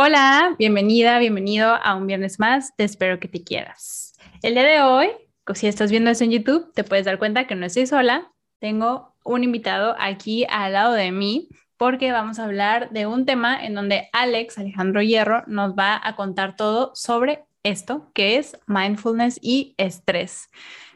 Hola, bienvenida, bienvenido a un viernes más Te Espero que te quieras. El día de hoy, si estás viendo esto en YouTube, te puedes dar cuenta que no estoy sola. Tengo un invitado aquí al lado de mí porque vamos a hablar de un tema en donde Alex, Alejandro Hierro, nos va a contar todo sobre esto, que es mindfulness y estrés.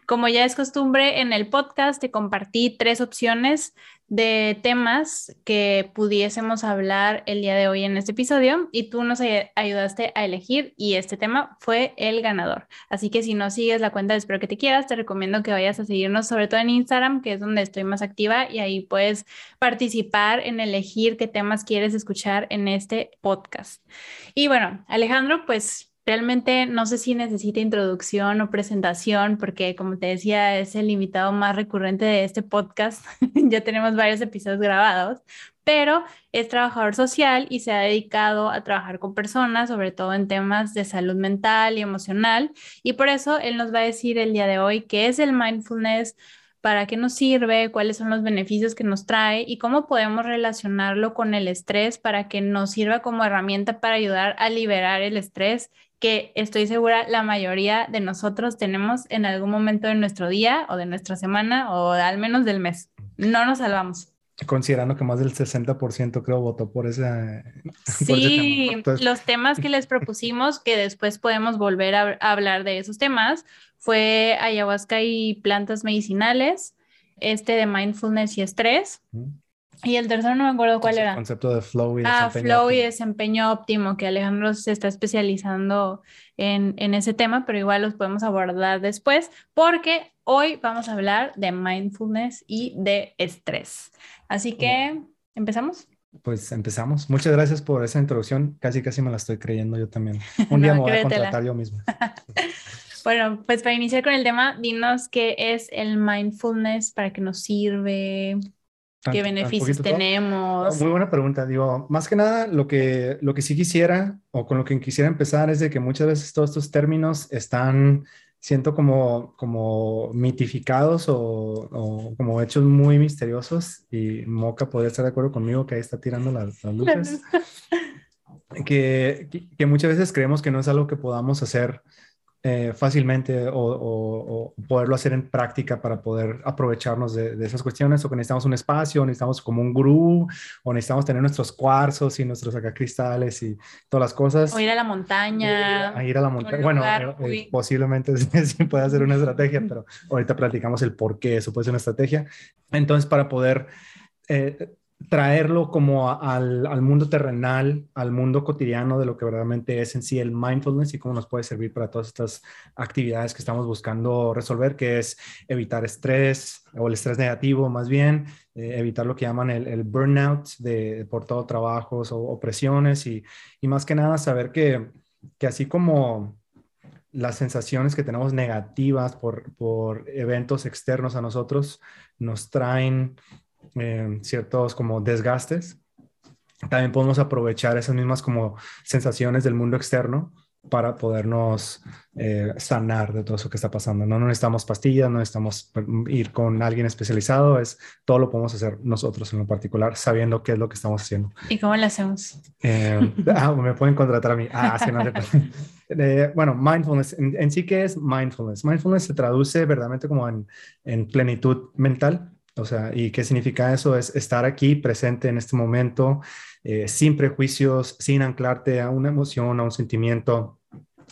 Como ya es costumbre en el podcast, te compartí tres opciones de temas que pudiésemos hablar el día de hoy en este episodio y tú nos ayudaste a elegir y este tema fue el ganador. Así que si no sigues la cuenta de Espero que te quieras, te recomiendo que vayas a seguirnos sobre todo en Instagram, que es donde estoy más activa y ahí puedes participar en elegir qué temas quieres escuchar en este podcast. Y bueno, Alejandro, pues Realmente no sé si necesita introducción o presentación, porque como te decía, es el invitado más recurrente de este podcast. ya tenemos varios episodios grabados, pero es trabajador social y se ha dedicado a trabajar con personas, sobre todo en temas de salud mental y emocional. Y por eso él nos va a decir el día de hoy qué es el mindfulness, para qué nos sirve, cuáles son los beneficios que nos trae y cómo podemos relacionarlo con el estrés para que nos sirva como herramienta para ayudar a liberar el estrés que estoy segura la mayoría de nosotros tenemos en algún momento de nuestro día o de nuestra semana o al menos del mes. No nos salvamos. Considerando que más del 60% creo votó por ese. Sí, los temas que les propusimos, que después podemos volver a, hablar de esos temas, fue ayahuasca y plantas medicinales, este de mindfulness y estrés. Y el tercero no me acuerdo cuál era. El concepto de flow y ah, desempeño. Ah, flow y desempeño óptimo, que Alejandro se está especializando en, en, ese tema, pero igual los podemos abordar después, porque hoy vamos a hablar de mindfulness y de estrés. Así que, ¿empezamos? Pues empezamos. Muchas gracias por esa introducción. Casi, casi me la estoy creyendo yo también. Un día me voy a contratar yo mismo. bueno, pues para iniciar con el tema, dinos qué es el mindfulness, para qué nos sirve. ¿Qué beneficios tenemos? Muy buena pregunta. Digo, más que nada, lo que, lo que sí quisiera o con lo que quisiera empezar es de que muchas veces todos estos términos están, siento como, como mitificados o, como hechos muy misteriosos y Moca podría estar de acuerdo conmigo que ahí está tirando las, las luces. que, que muchas veces creemos que no es algo que podamos hacer eh, fácilmente o, poderlo hacer en práctica para poder aprovecharnos de, esas cuestiones o que necesitamos un espacio, necesitamos como un gurú o necesitamos tener nuestros cuarzos y nuestros acá cristales y todas las cosas. O ir a la montaña. A ir a la montaña. Bueno, eh, eh, posiblemente sí, puede ser una estrategia, pero ahorita platicamos el por qué eso puede ser una estrategia. Entonces, para poder traerlo como al, mundo terrenal, al mundo cotidiano de lo que verdaderamente es en sí el mindfulness y cómo nos puede servir para todas estas actividades que estamos buscando resolver, que es evitar estrés o el estrés negativo más bien, eh, evitar lo que llaman el, burnout de, por todo trabajos o, presiones y, más que nada saber que, que así como las sensaciones que tenemos negativas por, por eventos externos a nosotros nos traen eh, ciertos como desgastes, también podemos aprovechar esas mismas como sensaciones del mundo externo para podernos eh, sanar de todo eso que está pasando. No, necesitamos pastillas, no necesitamos ir con alguien especializado, es todo lo podemos hacer nosotros en lo particular, sabiendo qué es lo que estamos haciendo. ¿Y cómo lo hacemos? Eh, ah, me pueden contratar a mí. Ah, sí, no, bueno, mindfulness, en, sí, ¿qué es mindfulness? Mindfulness se traduce verdaderamente como en, en plenitud mental o sea, ¿y qué significa eso? Es estar aquí presente en este momento, eh, sin prejuicios, sin anclarte a una emoción, a un sentimiento,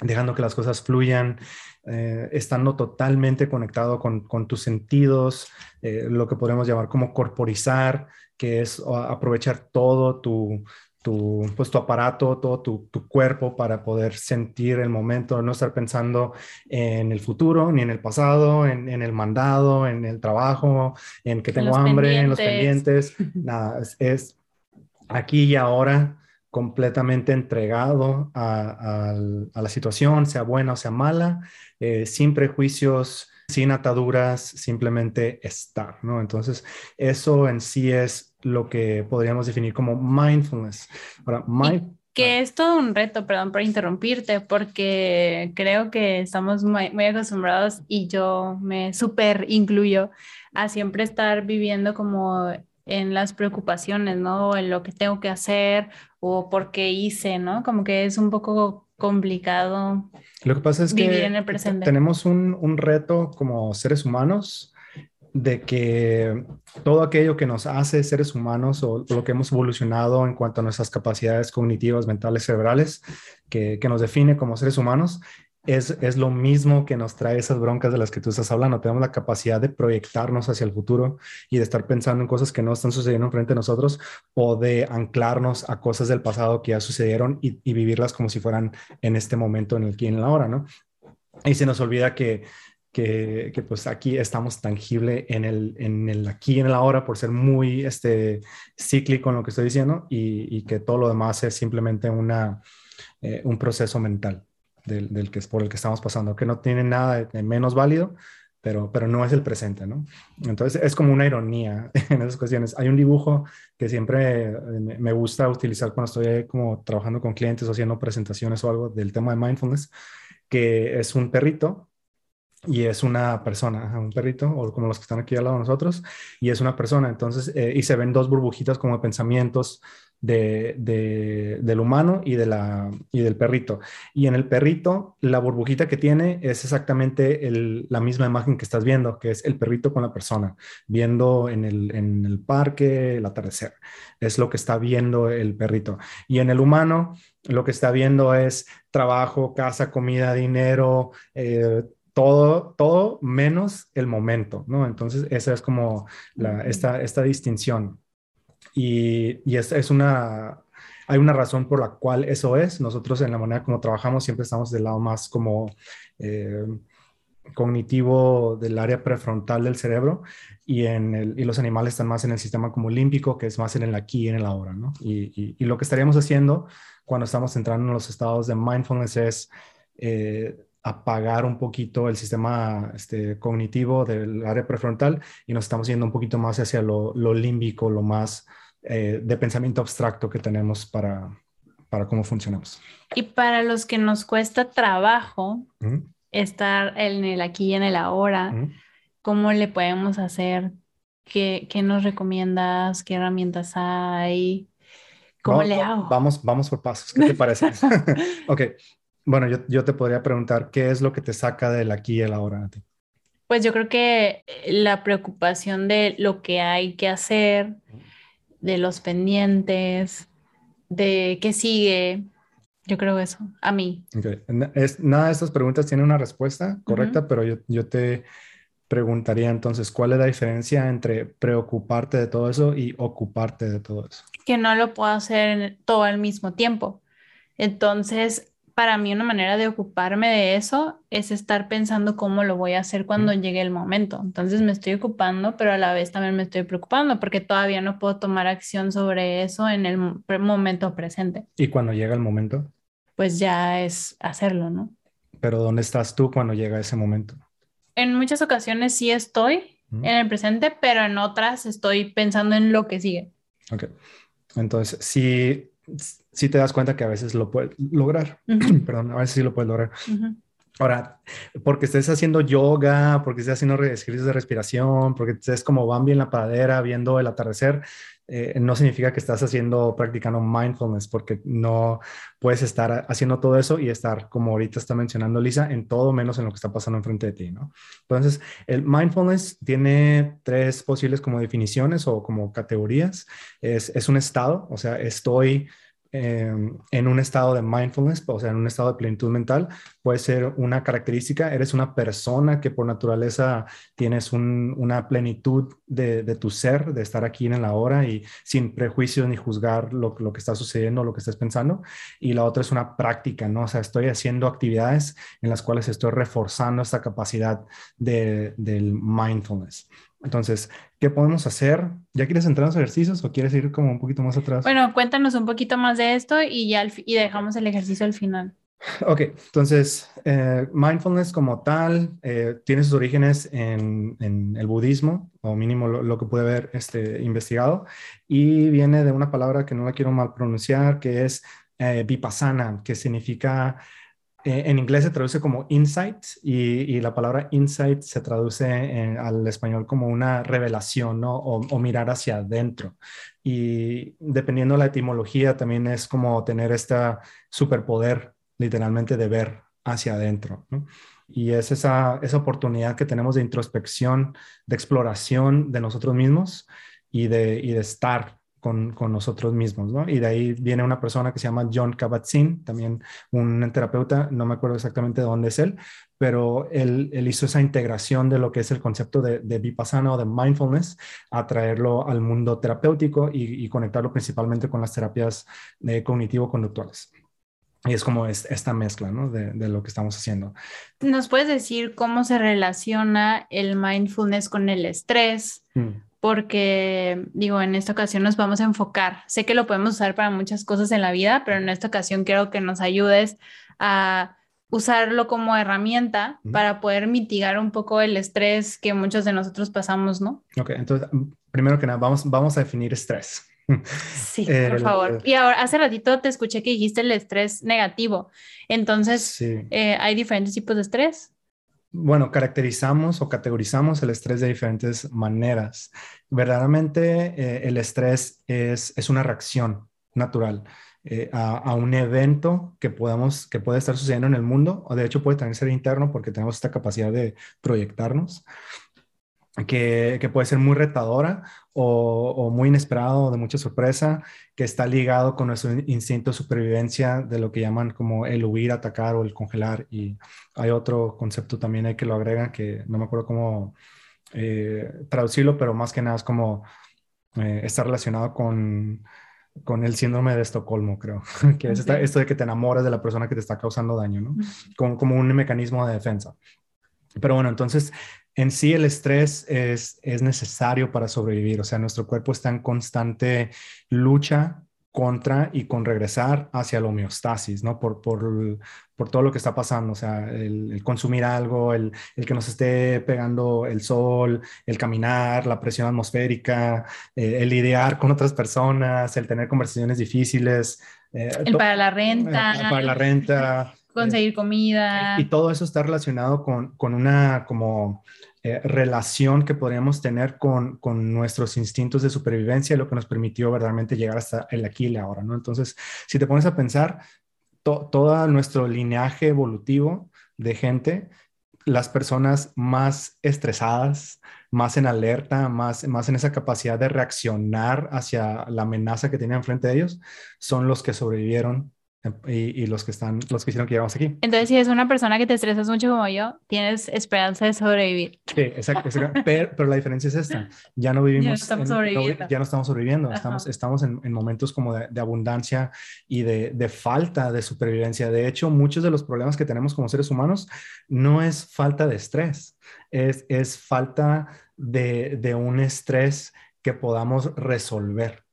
dejando que las cosas fluyan, eh, estando totalmente conectado con, tus sentidos, eh, lo que podemos llamar como corporizar, que es aprovechar todo tu, tu, pues, tu aparato, todo tu, tu, cuerpo para poder sentir el momento, no estar pensando en el futuro, ni en el pasado, en, en el mandado, en el trabajo, en que tengo hambre, en los pendientes. Nada, es, aquí y ahora completamente entregado a, a, la situación, sea buena o sea mala, eh, sin prejuicios, sin ataduras, simplemente estar, ¿no? Entonces, eso en sí es lo que podríamos definir como mindfulness. Ahora, que es todo un reto, perdón por interrumpirte, porque creo que estamos muy, muy acostumbrados y yo me súper incluyo a siempre estar viviendo como en las preocupaciones, ¿no? En lo que tengo que hacer o por qué hice, ¿no? Como que es un poco complicado. Lo que pasa es vivir que en el presente. tenemos un, un reto como seres humanos de que todo aquello que nos hace seres humanos o lo que hemos evolucionado en cuanto a nuestras capacidades cognitivas, mentales, cerebrales, que, que nos define como seres humanos, es, es, lo mismo que nos trae esas broncas de las que tú estás hablando. Tenemos la capacidad de proyectarnos hacia el futuro y de estar pensando en cosas que no están sucediendo frente a nosotros o de anclarnos a cosas del pasado que ya sucedieron y, vivirlas como si fueran en este momento, en el aquí en la hora, ¿no? Y se nos olvida que que, pues aquí estamos tangible en el, en el aquí en el ahora por ser muy este, cíclico en lo que estoy diciendo y, y que todo lo demás es simplemente una, eh, un proceso mental del, que es por el que estamos pasando, que no tiene nada de, menos válido, pero, pero no es el presente, ¿no? Entonces es como una ironía en esas cuestiones. Hay un dibujo que siempre me gusta utilizar cuando estoy como trabajando con clientes o haciendo presentaciones o algo del tema de mindfulness, que es un perrito y es una persona, un perrito, o como los que están aquí al lado de nosotros, y es una persona, entonces, eh, y se ven dos burbujitas como pensamientos de, de, del humano y, de la, y del perrito. Y en el perrito, la burbujita que tiene es exactamente el, la misma imagen que estás viendo, que es el perrito con la persona, viendo en el, en el parque el atardecer. Es lo que está viendo el perrito. Y en el humano, lo que está viendo es trabajo, casa, comida, dinero, eh, todo, todo menos el momento, ¿no? Entonces, esa es como la, esta, esta distinción. Y, y es, es, una, hay una razón por la cual eso es. Nosotros en la manera como trabajamos siempre estamos del lado más como eh, cognitivo del área prefrontal del cerebro y, en el, y los animales están más en el sistema como límbico, que es más en el aquí y en el ahora, ¿no? Y, y, y lo que estaríamos haciendo cuando estamos entrando en los estados de mindfulness es... Eh, apagar un poquito el sistema este, cognitivo del área prefrontal y nos estamos yendo un poquito más hacia lo, lo límbico, lo más eh, de pensamiento abstracto que tenemos para, para cómo funcionamos. Y para los que nos cuesta trabajo estar en el aquí y en el ahora. ¿cómo le podemos hacer? ¿Qué, ¿Qué, nos recomiendas? ¿Qué herramientas hay? ¿Cómo vamos, le hago? Vamos, vamos por pasos. ¿Qué te parece? ok. Bueno, yo, yo, te podría preguntar, ¿qué es lo que te saca del aquí y el ahora a ti? Pues yo creo que la preocupación de lo que hay que hacer, de los pendientes, de qué sigue, yo creo eso, a mí. Okay. Es, nada de estas preguntas tiene una respuesta correcta, uh -huh. pero yo, yo te preguntaría entonces, ¿cuál es la diferencia entre preocuparte de todo eso y ocuparte de todo eso? Que no lo puedo hacer todo al mismo tiempo. Entonces, para mí una manera de ocuparme de eso es estar pensando cómo lo voy a hacer cuando mm. llegue el momento. Entonces me estoy ocupando, pero a la vez también me estoy preocupando porque todavía no puedo tomar acción sobre eso en el momento presente. ¿Y cuando llega el momento? Pues ya es hacerlo, ¿no? Pero ¿dónde estás tú cuando llega ese momento? En muchas ocasiones sí estoy mm. en el presente, pero en otras estoy pensando en lo que sigue. Ok. Entonces, si sí te das cuenta que a veces lo puedes lograr. Uh -huh. Perdón, a veces sí lo puedes lograr. Uh -huh. Ahora, porque estés haciendo yoga, porque estés haciendo ejercicios de respiración, porque estés como Bambi en la pradera viendo el atardecer, eh, no significa que estás haciendo, practicando mindfulness, porque no puedes estar haciendo todo eso y estar, como ahorita está mencionando Lisa, en todo menos en lo que está pasando enfrente de ti, ¿no? Entonces, el mindfulness tiene tres posibles como definiciones o como categorías. Es, es un estado, o sea, estoy eh, en un estado de mindfulness, o sea, en un estado de plenitud mental, puede ser una característica, eres una persona que por naturaleza tienes un, una plenitud de, tu ser, de estar aquí en la hora y sin prejuicios ni juzgar lo, lo, que está sucediendo, lo que estás pensando. Y la otra es una práctica, ¿no? O sea, estoy haciendo actividades en las cuales estoy reforzando esta capacidad de, del mindfulness. Entonces, ¿qué podemos hacer? ¿Ya quieres entrar en los ejercicios o quieres ir como un poquito más atrás? Bueno, cuéntanos un poquito más de esto y ya y dejamos el ejercicio al final. Ok, entonces, eh, mindfulness como tal eh, tiene sus orígenes en, en, el budismo, o mínimo lo, lo, que pude haber este, investigado, y viene de una palabra que no la quiero mal pronunciar, que es eh, vipassana, que significa eh, en inglés se traduce como insight y, la palabra insight se traduce al español como una revelación ¿no? o, mirar hacia adentro. Y dependiendo de la etimología, también es como tener este superpoder literalmente de ver hacia adentro. Y es esa, esa oportunidad que tenemos de introspección, de exploración de nosotros mismos y de, y de estar con, con, nosotros mismos, ¿no? Y de ahí viene una persona que se llama John Kabat-Zinn, también un terapeuta, no me acuerdo exactamente de dónde es él, pero él, él hizo esa integración de lo que es el concepto de, de vipassana o de mindfulness, a traerlo al mundo terapéutico y, conectarlo principalmente con las terapias eh, cognitivo-conductuales. Y es como esta mezcla, ¿no? De, de, lo que estamos haciendo. ¿Nos puedes decir cómo se relaciona el mindfulness con el estrés? Mm porque digo, en esta ocasión nos vamos a enfocar. Sé que lo podemos usar para muchas cosas en la vida, pero en esta ocasión quiero que nos ayudes a usarlo como herramienta para poder mitigar un poco el estrés que muchos de nosotros pasamos, ¿no? Ok, entonces, primero que nada, vamos, vamos a definir estrés. Sí, por favor. Y ahora, hace ratito te escuché que dijiste el estrés negativo. Entonces, eh, ¿hay diferentes tipos de estrés? Bueno, caracterizamos o categorizamos el estrés de diferentes maneras. Verdaderamente eh, el estrés es, es, una reacción natural eh, a, un evento que, podamos, que puede estar sucediendo en el mundo, o de hecho puede también ser interno porque tenemos esta capacidad de proyectarnos que, puede ser muy retadora o, muy inesperado, de mucha sorpresa, que está ligado con nuestro instinto de supervivencia de lo que llaman como el huir, atacar o el congelar. Y hay otro concepto también ahí que lo agregan, que no me acuerdo cómo eh, traducirlo, pero más que nada es como eh, está relacionado con, con el síndrome de Estocolmo, creo, que es esto de que te enamoras de la persona que te está causando daño, ¿no? Como, como un mecanismo de defensa. Pero bueno, entonces en sí el estrés es, es necesario para sobrevivir, o sea, nuestro cuerpo está en constante lucha contra y con regresar hacia la homeostasis, ¿no? Por, por, por todo lo que está pasando, o sea, el, consumir algo, el, el, que nos esté pegando el sol, el caminar, la presión atmosférica, eh, el lidiar con otras personas, el tener conversaciones difíciles. Eh, el para la renta. Eh, para la renta. Conseguir comida. Y todo eso está relacionado con, con una como eh, relación que podríamos tener con, con, nuestros instintos de supervivencia, lo que nos permitió verdaderamente llegar hasta el aquí y el ahora, ¿no? Entonces, si te pones a pensar, todo nuestro lineaje evolutivo de gente, las personas más estresadas, más en alerta, más, más en esa capacidad de reaccionar hacia la amenaza que tenían frente a ellos, son los que sobrevivieron y, los que están, los que hicieron que llegamos aquí. Entonces, si es una persona que te estresas mucho como yo, tienes esperanza de sobrevivir. Sí, exacto. Pero, la diferencia es esta. Ya no vivimos. Ya no estamos sobreviviendo. ya no estamos sobreviviendo. Estamos, estamos en, en, momentos como de, de abundancia y de, de, falta de supervivencia. De hecho, muchos de los problemas que tenemos como seres humanos no es falta de estrés, es, es falta de, de un estrés que podamos resolver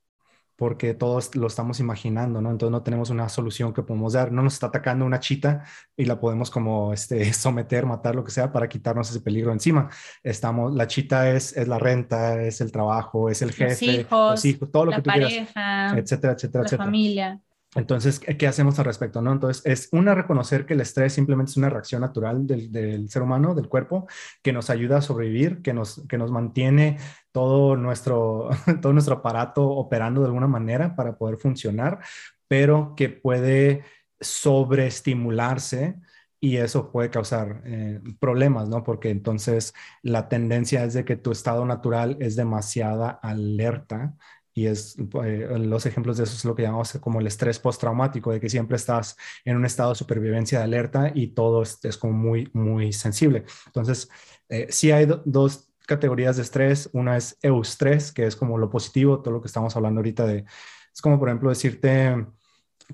porque todos lo estamos imaginando, ¿no? Entonces no tenemos una solución que podemos dar. No nos está atacando una chita y la podemos como este, someter, matar, lo que sea, para quitarnos ese peligro encima. Estamos, la chita es, es la renta, es el trabajo, es el jefe, los hijos, todo lo que tú pareja, etcétera, etcétera, la etcétera. familia. Entonces, ¿qué hacemos al respecto? ¿no? Entonces, es una reconocer que el estrés simplemente es una reacción natural del, ser humano, del cuerpo, que nos ayuda a sobrevivir, que nos, que nos mantiene todo nuestro, todo nuestro aparato operando de alguna manera para poder funcionar, pero que puede sobreestimularse y eso puede causar eh, problemas, ¿no? Porque entonces la tendencia es de que tu estado natural es demasiada alerta y es, eh, los ejemplos de eso es lo que llamamos como el estrés postraumático, de que siempre estás en un estado de supervivencia de alerta y todo es, como muy, muy sensible. Entonces, eh, sí hay dos categorías de estrés. Una es eustrés, que es como lo positivo, todo lo que estamos hablando ahorita de, es como por ejemplo decirte,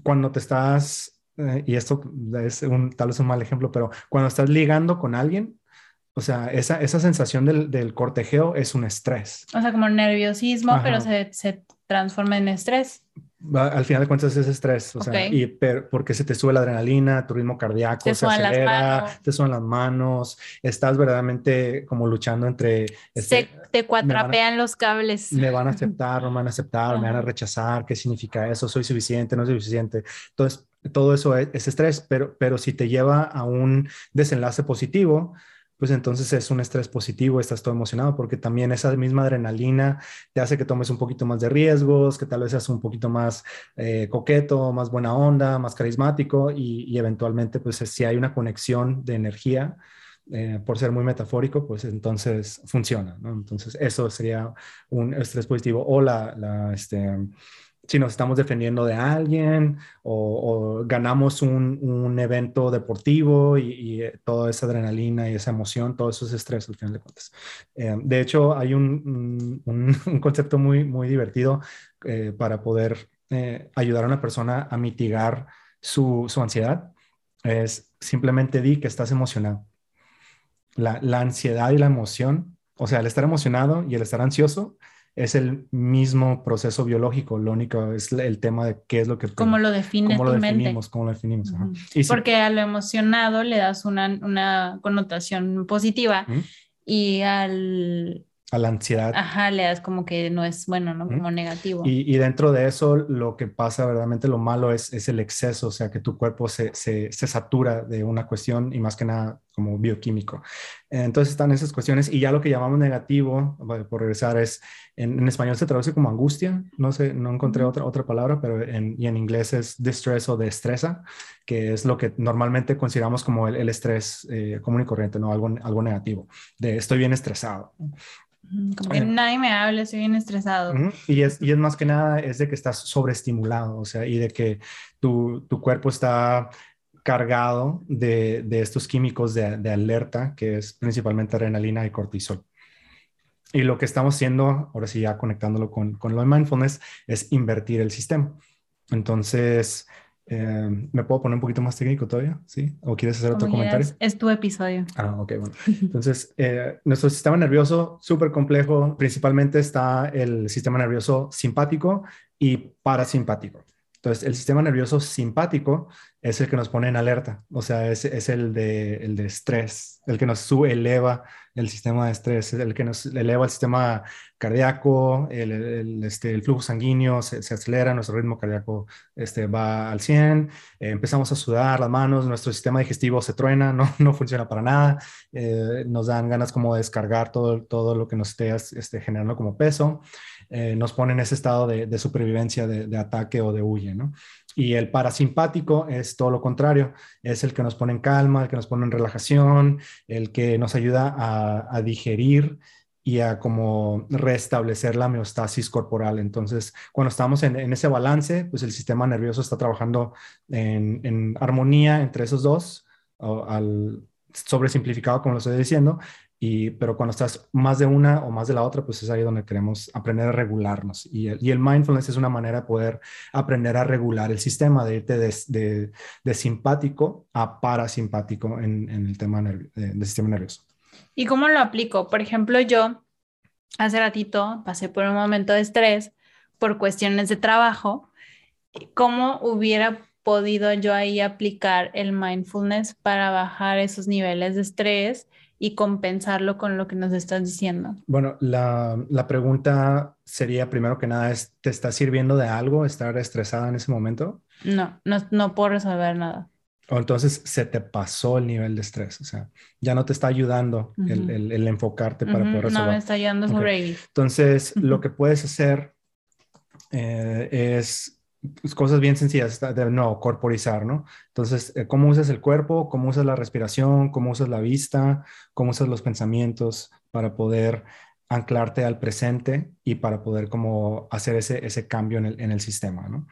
cuando te estás, eh, y esto es un, tal vez un mal ejemplo, pero cuando estás ligando con alguien, o sea, esa, esa sensación del, del, cortejeo es un estrés. O sea, como nerviosismo, pero se, se, transforma en estrés. Al final de cuentas es estrés, o sea, y porque se te sube la adrenalina, tu ritmo cardíaco se acelera, te suenan las manos, estás verdaderamente como luchando entre... Este, se te cuatrapean los cables. Me van a aceptar, no me van a aceptar, me van a rechazar, ¿qué significa eso? ¿Soy suficiente, no soy suficiente? Entonces, todo eso es, es, estrés, pero, pero si te lleva a un desenlace positivo, pues entonces es un estrés positivo, estás todo emocionado, porque también esa misma adrenalina te hace que tomes un poquito más de riesgos, que tal vez seas un poquito más eh, coqueto, más buena onda, más carismático y, y, eventualmente, pues si hay una conexión de energía, eh, por ser muy metafórico, pues entonces funciona, ¿no? Entonces eso sería un estrés positivo o la, la este, si nos estamos defendiendo de alguien o, o ganamos un, un, evento deportivo y, y, eh, toda esa adrenalina y esa emoción, todo eso es estrés al final de cuentas. Eh, de hecho, hay un, un, un, concepto muy, muy divertido eh, para poder eh, ayudar a una persona a mitigar su, su, ansiedad. Es simplemente di que estás emocionado. La, la ansiedad y la emoción, o sea, el estar emocionado y el estar ansioso, es el mismo proceso biológico, lo único es el tema de qué es lo que... ¿Cómo lo define cómo lo definimos, mente? cómo lo definimos. Uh -huh. y Porque si, a lo emocionado le das una, una connotación positiva uh -huh. y al... A la ansiedad. Ajá, le das como que no es bueno, ¿no? Como uh -huh. negativo. Y, y, dentro de eso lo que pasa verdaderamente lo malo es, es el exceso, o sea, que tu cuerpo se, se, se satura de una cuestión y más que nada como bioquímico. Entonces están esas cuestiones y ya lo que llamamos negativo, por regresar, es en, en español se traduce como angustia, no sé, no encontré otra, otra palabra, pero en, y en inglés es distress o destresa, que es lo que normalmente consideramos como el, el estrés eh, común y corriente, ¿no? Algo, algo negativo, de estoy bien estresado. Como que nadie me habla, estoy bien estresado. Y, es, y es más que nada, es de que estás sobreestimulado, o sea, y de que tu, tu cuerpo está cargado de, de estos químicos de, de, alerta, que es principalmente adrenalina y cortisol. Y lo que estamos haciendo, ahora sí ya conectándolo con, con lo de mindfulness, es invertir el sistema. Entonces, eh, ¿me puedo poner un poquito más técnico todavía? ¿Sí? ¿O quieres hacer otro Como comentario? Es, es, tu episodio. Ah, ok, bueno. Entonces, eh, nuestro sistema nervioso, súper complejo, principalmente está el sistema nervioso simpático y parasimpático. Entonces, el sistema nervioso simpático es el que nos pone en alerta, o sea, es, es el, de, el de estrés, el que nos sube, eleva el sistema de estrés, el que nos eleva el sistema cardíaco, el, el, este, el flujo sanguíneo se, se, acelera, nuestro ritmo cardíaco este, va al 100, eh, empezamos a sudar las manos, nuestro sistema digestivo se truena, no, no funciona para nada, eh, nos dan ganas como de descargar todo, todo lo que nos esté este, generando como peso, eh, nos pone en ese estado de, supervivencia, de, ataque o de huye, ¿no? Y el parasimpático es todo lo contrario, es el que nos pone en calma, el que nos pone en relajación, el que nos ayuda a, digerir y a como restablecer la homeostasis corporal. Entonces, cuando estamos en, ese balance, pues el sistema nervioso está trabajando en, en armonía entre esos dos, o al sobresimplificado, como lo estoy diciendo, y, pero cuando estás más de una o más de la otra, pues es ahí donde queremos aprender a regularnos. Y el, y el mindfulness es una manera de poder aprender a regular el sistema, de irte de, de, de simpático a parasimpático en, en el tema del de sistema nervioso. ¿Y cómo lo aplico? Por ejemplo, yo hace ratito pasé por un momento de estrés por cuestiones de trabajo. ¿Cómo hubiera podido yo ahí aplicar el mindfulness para bajar esos niveles de estrés? Y compensarlo con lo que nos estás diciendo? Bueno, la, la, pregunta sería, primero que nada, es, ¿te está sirviendo de algo estar estresada en ese momento? No, no, no puedo resolver nada. O entonces se te pasó el nivel de estrés, o sea, ya no te está ayudando uh -huh. el, el, el, enfocarte para uh -huh. poder resolver. No, me está ayudando. Okay. Entonces, uh -huh. lo que puedes hacer eh, es cosas bien sencillas, de no, corporizar, ¿no? Entonces, eh, ¿cómo usas el cuerpo? ¿Cómo usas la respiración? ¿Cómo usas la vista? ¿Cómo usas los pensamientos para poder anclarte al presente y para poder como hacer ese, ese cambio en el, en el sistema, ¿no?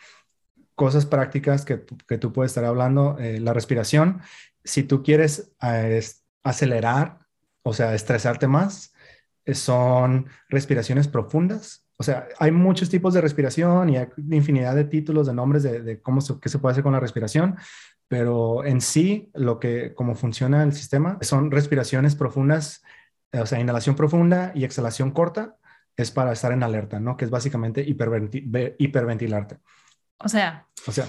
Cosas prácticas que, que tú puedes estar hablando, eh, la respiración, si tú quieres eh, acelerar, o sea, estresarte más, eh, son respiraciones profundas, o sea, hay muchos tipos de respiración y hay infinidad de títulos, de nombres de, de cómo se, qué se puede hacer con la respiración, pero en sí, lo que, cómo funciona el sistema, son respiraciones profundas, o sea, inhalación profunda y exhalación corta, es para estar en alerta, ¿no? Que es básicamente hiperventi hiperventilarte. O sea. O sea.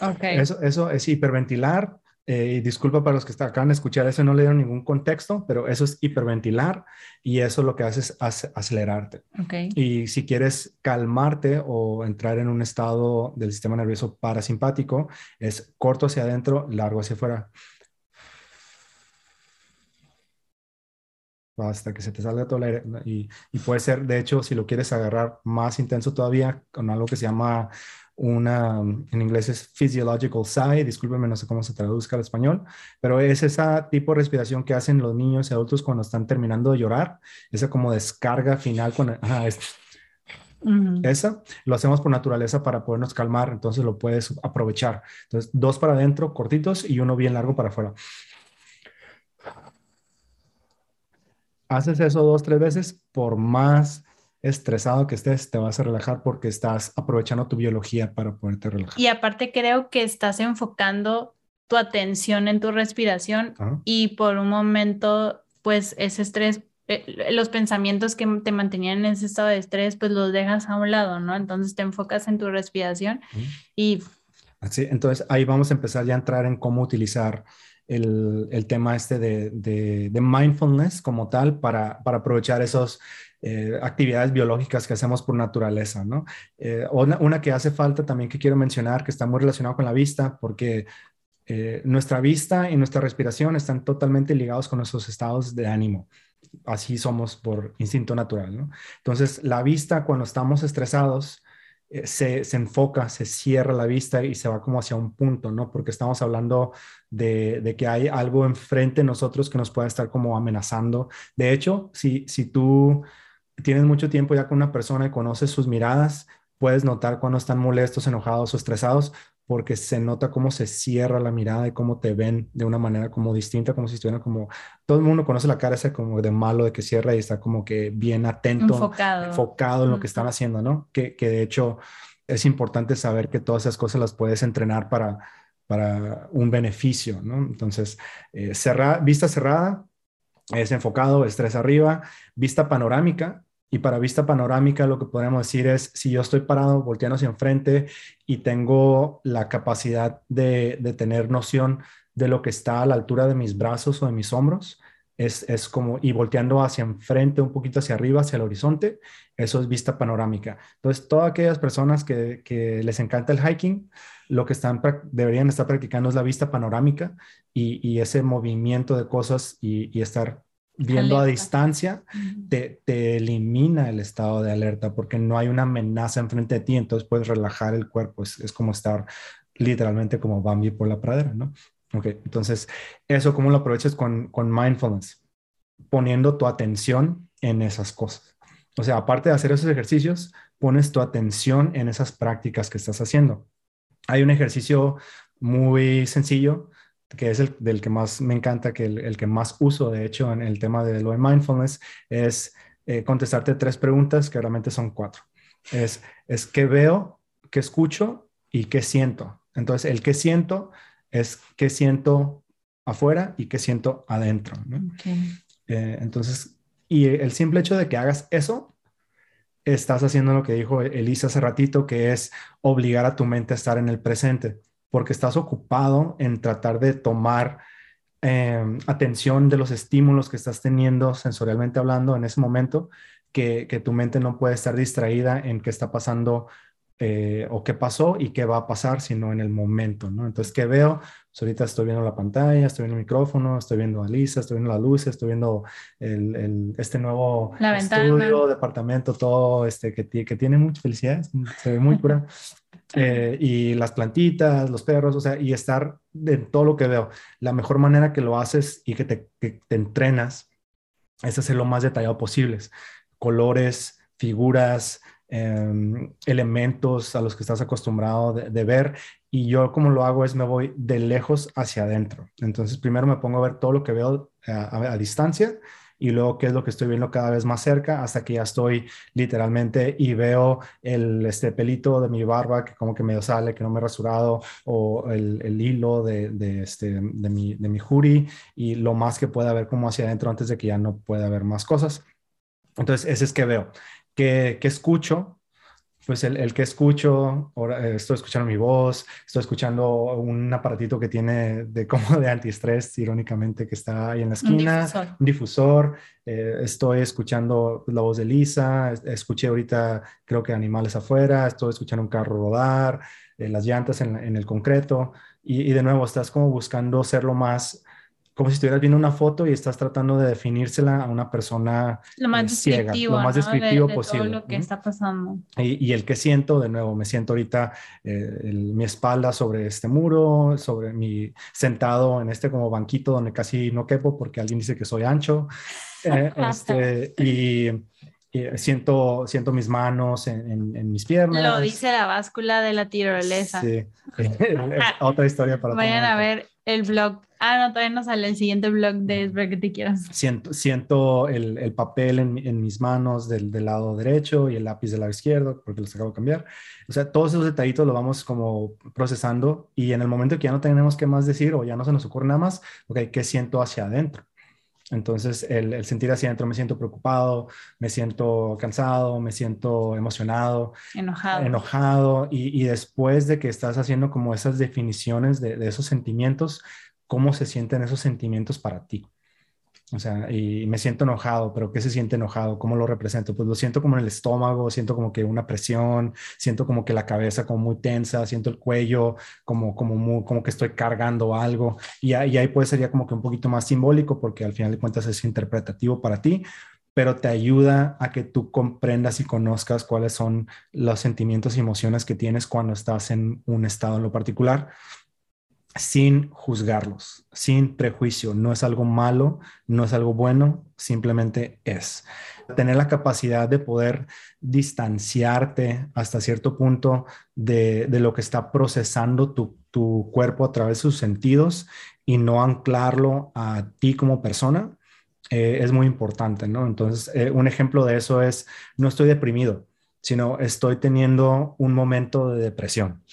Ok. Eso, eso es hiperventilar, eh, y disculpa para los que acaban de escuchar eso, no le dieron ningún contexto, pero eso es hiperventilar y eso lo que hace es acelerarte. Okay. Y si quieres calmarte o entrar en un estado del sistema nervioso parasimpático, es corto hacia adentro, largo hacia afuera. hasta que se te salga todo el aire. Y, y, puede ser, de hecho, si lo quieres agarrar más intenso todavía, con algo que se llama una, en inglés es physiological sigh, discúlpeme, no sé cómo se traduzca al español, pero es ese tipo de respiración que hacen los niños y adultos cuando están terminando de llorar, esa como descarga final con... Esa lo hacemos por naturaleza para podernos calmar, entonces lo puedes aprovechar. Entonces, dos para adentro, cortitos, y uno bien largo para afuera. Haces eso dos, tres veces, por más estresado que estés, te vas a relajar porque estás aprovechando tu biología para poderte relajar. Y aparte creo que estás enfocando tu atención en tu respiración y por un momento, pues ese estrés, eh, los pensamientos que te mantenían en ese estado de estrés, pues los dejas a un lado, ¿no? Entonces te enfocas en tu respiración y... Así, entonces ahí vamos a empezar ya a entrar en cómo utilizar el, el tema este de, de, de, mindfulness como tal para, para aprovechar esos eh, actividades biológicas que hacemos por naturaleza, ¿no? Eh, una, que hace falta también que quiero mencionar, que está muy relacionado con la vista, porque eh, nuestra vista y nuestra respiración están totalmente ligados con nuestros estados de ánimo. Así somos por instinto natural, ¿no? Entonces, la vista cuando estamos estresados, se, se, enfoca, se cierra la vista y se va como hacia un punto, ¿no? Porque estamos hablando de, de, que hay algo enfrente de nosotros que nos puede estar como amenazando. De hecho, si, si tú tienes mucho tiempo ya con una persona y conoces sus miradas, puedes notar cuando están molestos, enojados o estresados, porque se nota cómo se cierra la mirada y cómo te ven de una manera como distinta, como si estuvieran como, todo el mundo conoce la cara esa como de malo, de que cierra y está como que bien atento, enfocado, enfocado en lo que están haciendo, ¿no? Que, que de hecho es importante saber que todas esas cosas las puedes entrenar para, para un beneficio, ¿no? Entonces, eh, vista cerrada, es enfocado, estrés arriba, vista panorámica, y para vista panorámica, lo que podemos decir es, si yo estoy parado, volteando hacia enfrente y tengo la capacidad de, de, tener noción de lo que está a la altura de mis brazos o de mis hombros, es, es, como, y volteando hacia enfrente, un poquito hacia arriba, hacia el horizonte, eso es vista panorámica. Entonces, todas aquellas personas que, que les encanta el hiking, lo que están, deberían estar practicando es la vista panorámica y, y ese movimiento de cosas y, y estar viendo a distancia, te, te, elimina el estado de alerta porque no hay una amenaza enfrente de ti, entonces puedes relajar el cuerpo, es, es como estar literalmente como Bambi por la pradera, ¿no? Ok, entonces eso cómo lo aprovechas con, con mindfulness, poniendo tu atención en esas cosas. O sea, aparte de hacer esos ejercicios, pones tu atención en esas prácticas que estás haciendo. Hay un ejercicio muy sencillo que es el del que más me encanta, que el, que más uso, de hecho, en el tema de lo de mindfulness, es eh, contestarte tres preguntas, que realmente son cuatro. Es, es qué veo, qué escucho y qué siento. Entonces, el qué siento es qué siento afuera y qué siento adentro. Eh, entonces, y el simple hecho de que hagas eso, estás haciendo lo que dijo Elisa hace ratito, que es obligar a tu mente a estar en el presente porque estás ocupado en tratar de tomar em, atención de los estímulos que estás teniendo sensorialmente hablando en ese momento, que, tu mente no puede estar distraída en qué está pasando eh, o qué pasó y qué va a pasar, sino en el momento, ¿no? Entonces, ¿qué veo? Pues ahorita estoy viendo la pantalla, estoy viendo el micrófono, estoy viendo a Lisa, estoy viendo la luz, estoy viendo el, este nuevo estudio, departamento, todo este que, que tiene mucha felicidad, se ve muy pura. Eh, y las plantitas, los perros, o sea, y estar en todo lo que veo. La mejor manera que lo haces y que te, te entrenas es hacer lo más detallado posibles. Colores, figuras, em, elementos a los que estás acostumbrado de, ver. Y yo como lo hago es me voy de lejos hacia adentro. Entonces primero me pongo a ver todo lo que veo a distancia y luego qué es lo que estoy viendo cada vez más cerca hasta que ya estoy literalmente y veo el este pelito de mi barba que como que medio sale, que no me he rasurado o el, el hilo de, de, este, de, mi, de mi jury y lo más que pueda ver como hacia adentro antes de que ya no pueda ver más cosas. Entonces, ese es que veo. que, que escucho? Pues el, el que escucho, eh, estoy escuchando mi voz, estoy escuchando un aparatito que tiene de como de antiestrés, irónicamente, que está ahí en la esquina, Un difusor. un difusor, eh, estoy escuchando la voz de Lisa, es- escuché ahorita creo que animales afuera, estoy escuchando un carro rodar, eh, las llantas en, la- en el concreto, y, y de nuevo estás como buscando ser lo más, como si estuvieras viendo una foto y estás tratando de definírsela a una persona Lo más eh, ciega, lo más ¿no? descriptivo de, de posible. todo lo que está pasando. Y, y el que siento, de nuevo, me siento ahorita eh, el- mi espalda sobre este muro, sobre mi sentado en este como banquito donde casi no quepo porque alguien dice que soy ancho. Eh, este, y siento, siento mis manos en, en- en mis piernas. Lo dice la báscula de la tirolesa. Sí. Otra historia para Vayan a momento. ver el blog. Ah, no, todavía no sale el siguiente blog de Espero que te quieras. Siento, siento el, el papel en, en mis manos del, del lado derecho y el lápiz del lado izquierdo, porque los acabo de cambiar. O sea, todos esos detallitos lo vamos como procesando y en el momento que ya no tenemos qué más decir o ya no se nos ocurre nada más, ok, ¿qué siento hacia adentro? Entonces, el, el sentir hacia adentro, me siento preocupado, me siento cansado, me siento emocionado, Enojado. enojado y, y después de que estás haciendo como esas definiciones de, de esos sentimientos, ¿cómo se sienten esos sentimientos para ti? O sea, y me siento enojado, pero ¿qué se siente enojado? ¿Cómo lo represento? Pues lo siento como en el estómago, siento como que una presión, siento como que la cabeza como muy tensa, siento el cuello como, como, muy- como que estoy cargando algo. Y, ahí- y ahí puede ser ya como que un poquito más simbólico porque al final de cuentas es interpretativo para ti, pero te ayuda a que tú comprendas y conozcas cuáles son los sentimientos y emociones que tienes cuando estás en un estado en lo particular sin juzgarlos, sin prejuicio. No es algo malo, no es algo bueno, simplemente es. Tener la capacidad de poder distanciarte hasta cierto punto de, de lo que está procesando tu, cuerpo a través de sus sentidos y no anclarlo a ti como persona, eh, es muy importante, ¿no? Entonces, eh, un ejemplo de eso es, no estoy deprimido, sino estoy teniendo un momento de depresión.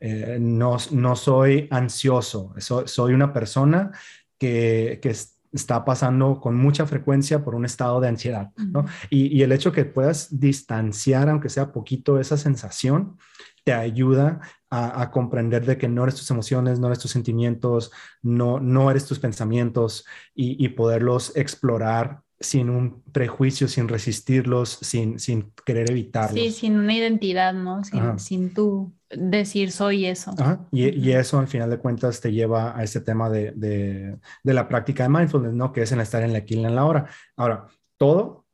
Eh, no, no soy ansioso, so- soy una persona que, que es- está pasando con mucha frecuencia por un estado de ansiedad, ¿no? Y, y el hecho que puedas distanciar, aunque sea poquito, esa sensación, te ayuda a, a comprender de que no eres tus emociones, no eres tus sentimientos, no, no eres tus pensamientos y, y poderlos explorar sin un prejuicio, sin resistirlos, sin, sin querer evitarlos. Sí, sin una identidad, ¿no? Sin, sin tú decir soy eso. Ajá, Y, eso al final de cuentas te lleva a este tema de, de- de la práctica de mindfulness, ¿no? Que es en estar en la aquí y en la hora. Ahora, todo,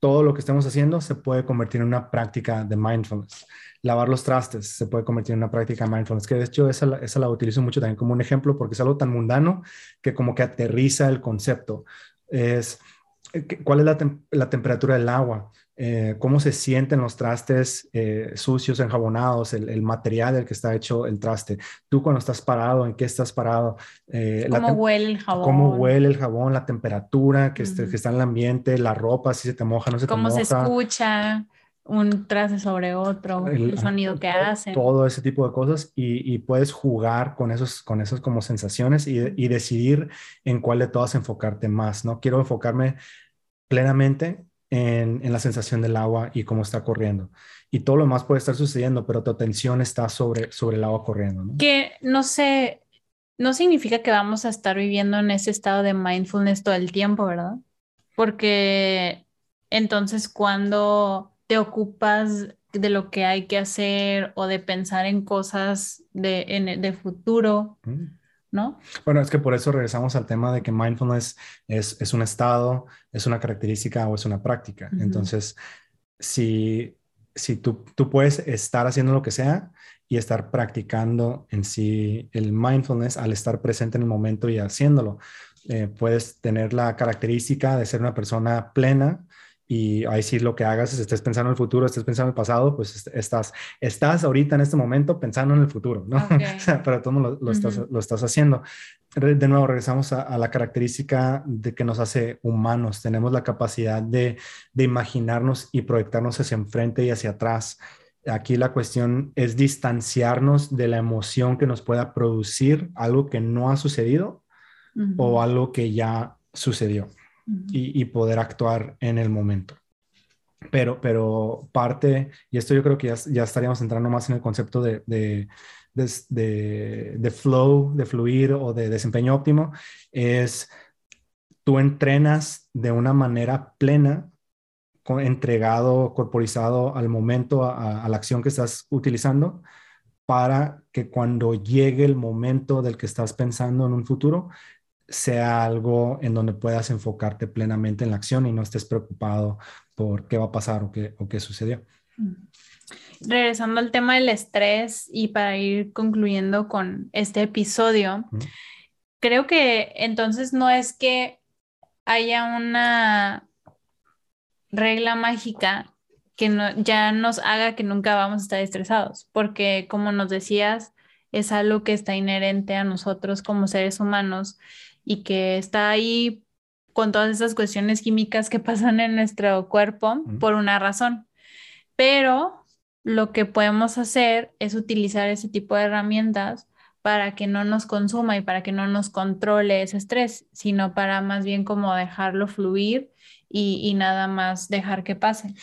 todo lo que estemos haciendo se puede convertir en una práctica de mindfulness. Lavar los trastes se puede convertir en una práctica de mindfulness, que de hecho esa, la- esa la utilizo mucho también como un ejemplo porque es algo tan mundano que como que aterriza el concepto. Es, eh, ¿qué- ¿cuál es la, tem- la temperatura del agua? Eh, ¿Cómo se sienten los trastes eh, sucios, enjabonados, el, el material del que está hecho el traste? Tú cuando estás parado, ¿en qué estás parado? Eh, ¿Cómo huele el jabón? cómo huele el jabón, la temperatura que, esté- Ujú. que está en el ambiente, la ropa, si se te moja, no se te ¿Cómo se moja. escucha un traste sobre otro? El, el- sonido que todo- hacen. Todo ese tipo de cosas y, y puedes jugar con esos, con esos como sensaciones y, y decidir en cuál de todas enfocarte más, ¿no? Quiero enfocarme plenamente en, en la sensación del agua y cómo está corriendo. Y todo lo demás puede estar sucediendo, pero tu atención está sobre, sobre el agua corriendo, ¿no? Que no sé, no significa que vamos a estar viviendo en ese estado de mindfulness todo el tiempo, ¿verdad? Porque entonces cuando te ocupas de lo que hay que hacer o de pensar en cosas de, en- de futuro, Mm. ¿No? Bueno, es que por eso regresamos al tema de que mindfulness es, es un estado, es una característica o es una práctica. Entonces, si, si tú, tú puedes estar haciendo lo que sea y estar practicando en sí el mindfulness al estar presente en el momento y haciéndolo, eh, puedes tener la característica de ser una persona plena. Y ahí sí lo que hagas es estés pensando en el futuro, estés pensando en el pasado, pues est- estás, estás ahorita en este momento pensando en el futuro, ¿no? Ok. O sea, pero tú lo, lo estás, Ujú. lo estás haciendo. De nuevo, regresamos a, a la característica de que nos hace humanos. Tenemos la capacidad de, de imaginarnos y proyectarnos hacia enfrente y hacia atrás. Aquí la cuestión es distanciarnos de la emoción que nos pueda producir algo que no ha sucedido Ujú. o algo que ya sucedió Y, poder actuar en el momento. pero, pero parte, y esto yo creo que ya, ya estaríamos entrando más en el concepto de, de, de, de, flow, de fluir o de desempeño óptimo, es tú entrenas de una manera plena, entregado, corporizado al momento, a la acción que estás utilizando, para que cuando llegue el momento del que estás pensando en un futuro, sea algo en donde puedas enfocarte plenamente en la acción y no estés preocupado por qué va a pasar o qué, o qué sucedió. Mm. Regresando al tema del estrés y para ir concluyendo con este episodio, creo que entonces no es que haya una regla mágica que no, ya nos haga que nunca vamos a estar estresados, porque como nos decías, es algo que está inherente a nosotros como seres humanos y que está ahí con todas esas cuestiones químicas que pasan en nuestro cuerpo por una razón. Pero lo que podemos hacer es utilizar ese tipo de herramientas para que no nos consuma y para que no nos controle ese estrés, sino para más bien como dejarlo fluir y, y nada más dejar que pase.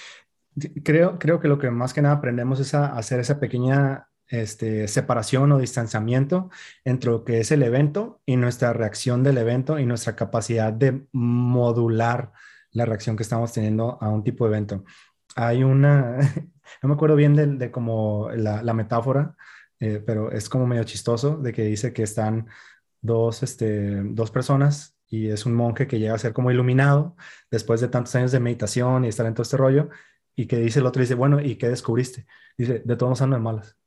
Creo, creo que lo que más que nada aprendemos es a hacer esa pequeña este, separación o distanciamiento entre lo que es el evento y nuestra reacción del evento y nuestra capacidad de modular la reacción que estamos teniendo a un tipo de evento. Hay una, no me acuerdo bien de, de como la, la metáfora, eh, pero es como medio chistoso de que dice que están dos, este, dos personas y es un monje que llega a ser como iluminado después de tantos años de meditación y estar en todo este rollo y que dice el otro, dice, bueno, ¿y qué descubriste? Dice, de todos ando de malas.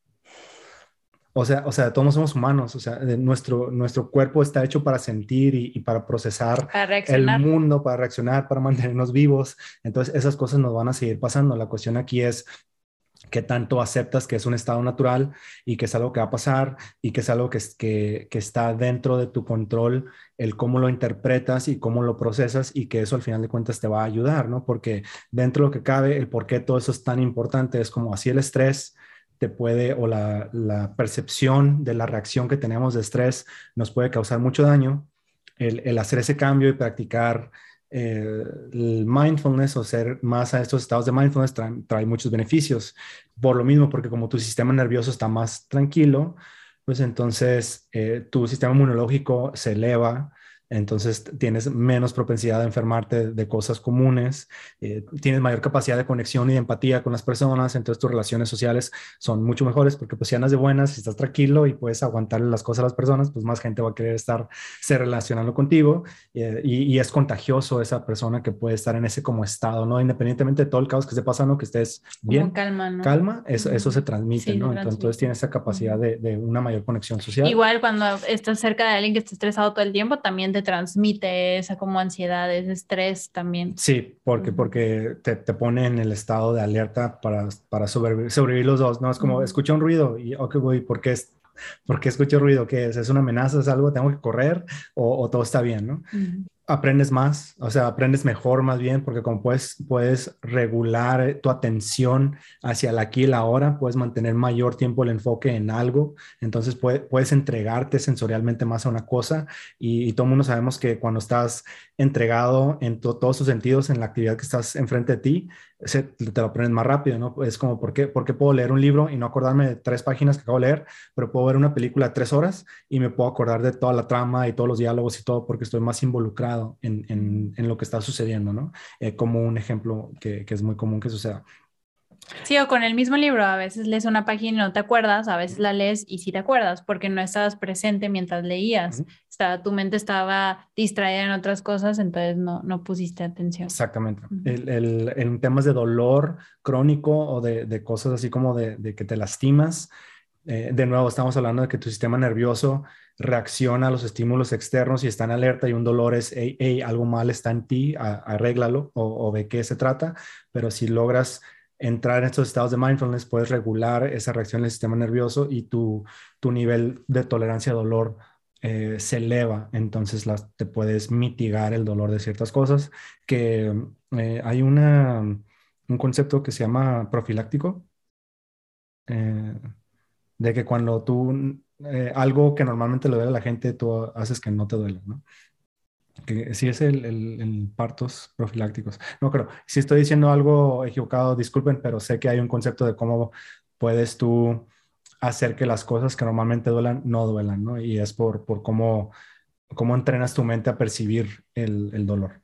O sea, o sea, todos somos humanos, o sea, nuestro, nuestro cuerpo está hecho para sentir y, para procesar el mundo, para reaccionar, para mantenernos vivos. Entonces, esas cosas nos van a seguir pasando. La cuestión aquí es qué tanto aceptas que es un estado natural y que es algo que va a pasar y que es algo que, que, que, está dentro de tu control, el cómo lo interpretas y cómo lo procesas y que eso al final de cuentas te va a ayudar, ¿no? Porque dentro de lo que cabe, el por qué todo eso es tan importante es como así el estrés te puede, o la, percepción de la reacción que tenemos de estrés nos puede causar mucho daño. El, el hacer ese cambio y practicar eh, el mindfulness o ser más a estos estados de mindfulness trae, muchos beneficios. Por lo mismo, porque como tu sistema nervioso está más tranquilo, pues entonces eh, tu sistema inmunológico se eleva, entonces tienes menos propensidad a enfermarte de cosas comunes, eh, tienes mayor capacidad de conexión y de empatía con las personas, entonces tus relaciones sociales son mucho mejores porque pues si andas de buenas, si estás tranquilo y puedes aguantarle las cosas a las personas, pues más gente va a querer estar, se relacionando contigo eh, y, es contagioso esa persona que puede estar en ese como estado, ¿no? Independientemente de todo el caos que esté pasando, que estés bien, calma, ¿no? calma, eso, eso se transmite, ¿no? Entonces, tienes esa capacidad de, de, una mayor conexión social. Igual cuando estás cerca de alguien que está estresado todo el tiempo, también te transmite esa como ansiedad, ese estrés también. Sí, porque, porque te, te, pone en el estado de alerta para, para sobrevivir, sobrevivir los dos, ¿no? Es como, escucha un ruido y, ok, voy, ¿por qué, es, ¿por qué escucho ruido? ¿Qué es? ¿Es una amenaza? ¿Es algo? ¿Tengo que correr? ¿O, o todo está bien, no? Aprendes más, o sea, aprendes mejor más bien, porque como puedes, puedes regular tu atención hacia el aquí y la ahora, puedes mantener mayor tiempo el enfoque en algo, entonces puedes entregarte sensorialmente más a una cosa y, y todo el mundo sabemos que cuando estás entregado en todos tus sentidos en la actividad que estás enfrente de ti, te lo aprendes más rápido, ¿no? Es como, ¿por qué, ¿por qué puedo leer un libro y no acordarme de tres páginas que acabo de leer, pero puedo ver una película de tres horas y me puedo acordar de toda la trama y todos los diálogos y todo porque estoy más involucrado en, en, en lo que está sucediendo, ¿no? Eh, como un ejemplo que, que es muy común que suceda. Sí, o con el mismo libro, a veces lees una página y no te acuerdas, a veces la lees y sí te acuerdas porque no estabas presente mientras leías. Estaba, tu mente estaba distraída en otras cosas, entonces no, no pusiste atención. Exactamente. el, el, en temas de dolor crónico o de, de cosas así como de, de que te lastimas, eh, de nuevo estamos hablando de que tu sistema nervioso reacciona a los estímulos externos y está en alerta y un dolor es, hey, algo mal está en ti, arréglalo o, o de qué se trata, pero si logras entrar en estos estados de mindfulness, puedes regular esa reacción del sistema nervioso y tu, tu nivel de tolerancia a dolor eh, se eleva, entonces las, te puedes mitigar el dolor de ciertas cosas, que eh, hay una, un concepto que se llama profiláctico, eh, de que cuando tú, algo que normalmente le duele a la gente, tú haces que no te duele. Que sí es el, partos profilácticos. No creo, si estoy diciendo algo equivocado, disculpen, pero sé que hay un concepto de cómo puedes tú hacer que las cosas que normalmente duelan no duelan, ¿no? Y es por, cómo, entrenas tu mente a percibir el dolor.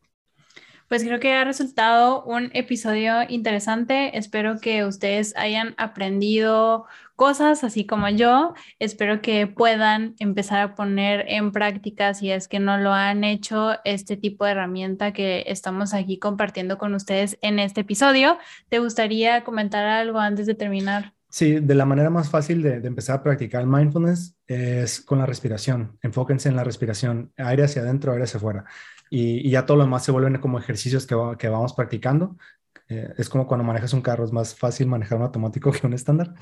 Pues creo que ha resultado un episodio interesante. Espero que ustedes hayan aprendido cosas así como yo. Espero que puedan empezar a poner en práctica, si es que no lo han hecho, este tipo de herramienta que estamos aquí compartiendo con ustedes en este episodio. ¿Te gustaría comentar algo antes de terminar? Sí, de la manera más fácil de, empezar a practicar mindfulness es con la respiración. Enfóquense en la respiración, aire hacia adentro, aire hacia afuera. Y, ya todo lo demás se vuelven como ejercicios que, que vamos practicando. Eh, es como cuando manejas un carro, es más fácil manejar un automático que un estándar.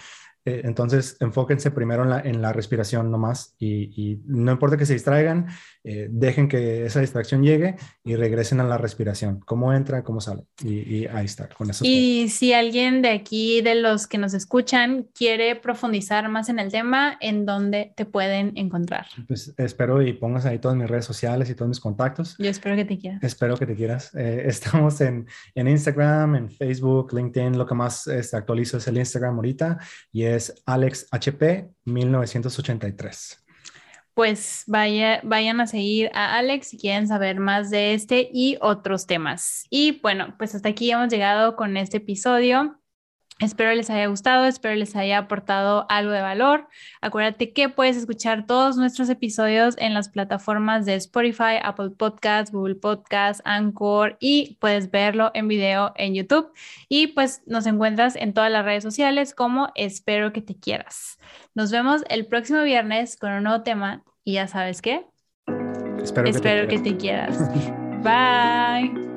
Eh, entonces, enfóquense primero en la, en la respiración nomás y, y, no importa que se distraigan, eh, dejen que esa distracción llegue y regresen a la respiración, cómo entra, cómo sale. Y, ahí está, con eso. Y si alguien de aquí, de los que nos escuchan, quiere profundizar más en el tema, ¿en dónde te pueden encontrar? Pues espero y pongas ahí todas mis redes sociales y todos mis contactos. Yo espero que te quieras. Espero que te quieras. Eh, estamos en, en, Instagram, en Facebook, LinkedIn, lo que más este, actualizo es el Instagram ahorita y es AlexHP1983. Pues vaya, vayan a seguir a Alex si quieren saber más de este y otros temas. Y bueno, pues hasta aquí hemos llegado con este episodio. Espero les haya gustado, espero les haya aportado algo de valor. Acuérdate que puedes escuchar todos nuestros episodios en las plataformas de Spotify, Apple Podcasts, Google Podcasts, Anchor y puedes verlo en video en YouTube. Y pues nos encuentras en todas las redes sociales como Espero que te quieras. Nos vemos el próximo viernes con un nuevo tema y ya sabes qué. Espero, espero que te quieras. Bye.